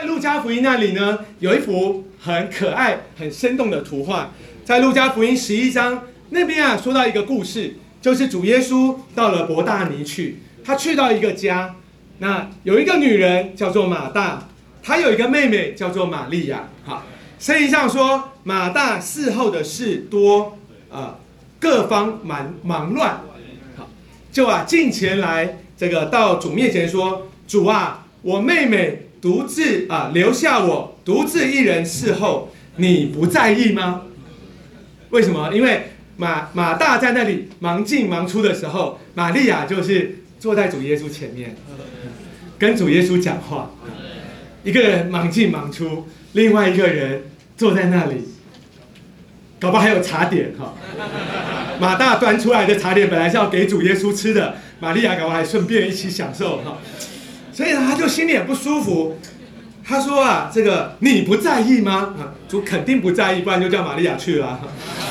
在路加福音那里呢，有一幅很可爱、很生动的图画，在路加福音十一章那边啊，说到一个故事，就是主耶稣到了伯大尼去，他去到一个家，那有一个女人叫做马大，她有一个妹妹叫做玛利亚。好，圣经上说马大伺候的事多啊，各方忙忙乱，好，就啊进前来，这个到主面前说：“主啊，我妹妹。”独自啊，留下我独自一人伺候，你不在意吗？为什么？因为马马大在那里忙进忙出的时候，玛利亚就是坐在主耶稣前面，跟主耶稣讲话。一个人忙进忙出，另外一个人坐在那里，搞不好还有茶点哈。马大端出来的茶点本来是要给主耶稣吃的，玛利亚搞不好还顺便一起享受哈。所以，他就心里很不舒服。他说啊，这个你不在意吗？主肯定不在意，不然就叫玛利亚去了。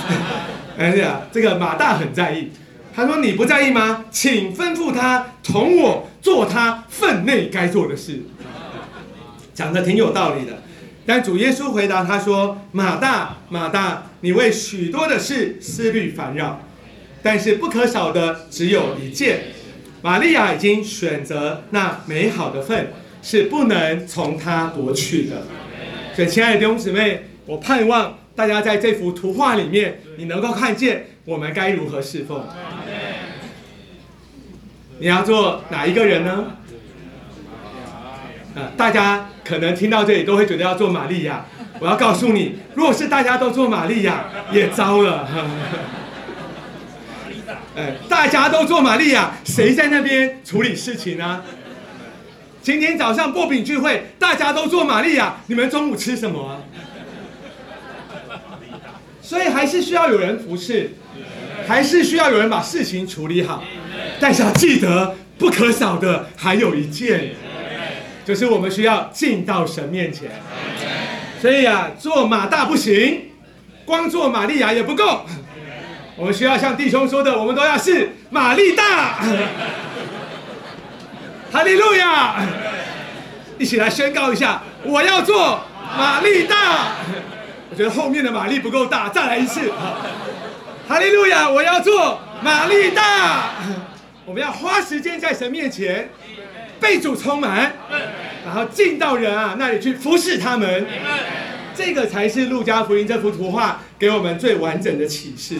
哎呀，这个马大很在意。他说你不在意吗？请吩咐他同我做他分内该做的事。讲的挺有道理的。但主耶稣回答他说：马大，马大，你为许多的事思虑烦扰，但是不可少的只有一件。玛利亚已经选择那美好的份，是不能从她夺去的。所以，亲爱的弟兄姊妹，我盼望大家在这幅图画里面，你能够看见我们该如何侍奉。你要做哪一个人呢？大家可能听到这里都会觉得要做玛利亚。我要告诉你，如果是大家都做玛利亚，也糟了。大家都做玛利亚，谁在那边处理事情呢？今天早上薄饼聚会，大家都做玛利亚，你们中午吃什么？所以还是需要有人服侍，还是需要有人把事情处理好。但是要记得，不可少的还有一件，就是我们需要进到神面前。所以啊，做马大不行，光做玛利亚也不够。我们需要像弟兄说的，我们都要是玛丽大，哈利路亚！一起来宣告一下，我要做玛丽大。我觉得后面的玛丽不够大，再来一次。哈利路亚！我要做玛丽大。我们要花时间在神面前被主充满，然后进到人啊那里去服侍他们。这个才是路加福音这幅图画给我们最完整的启示。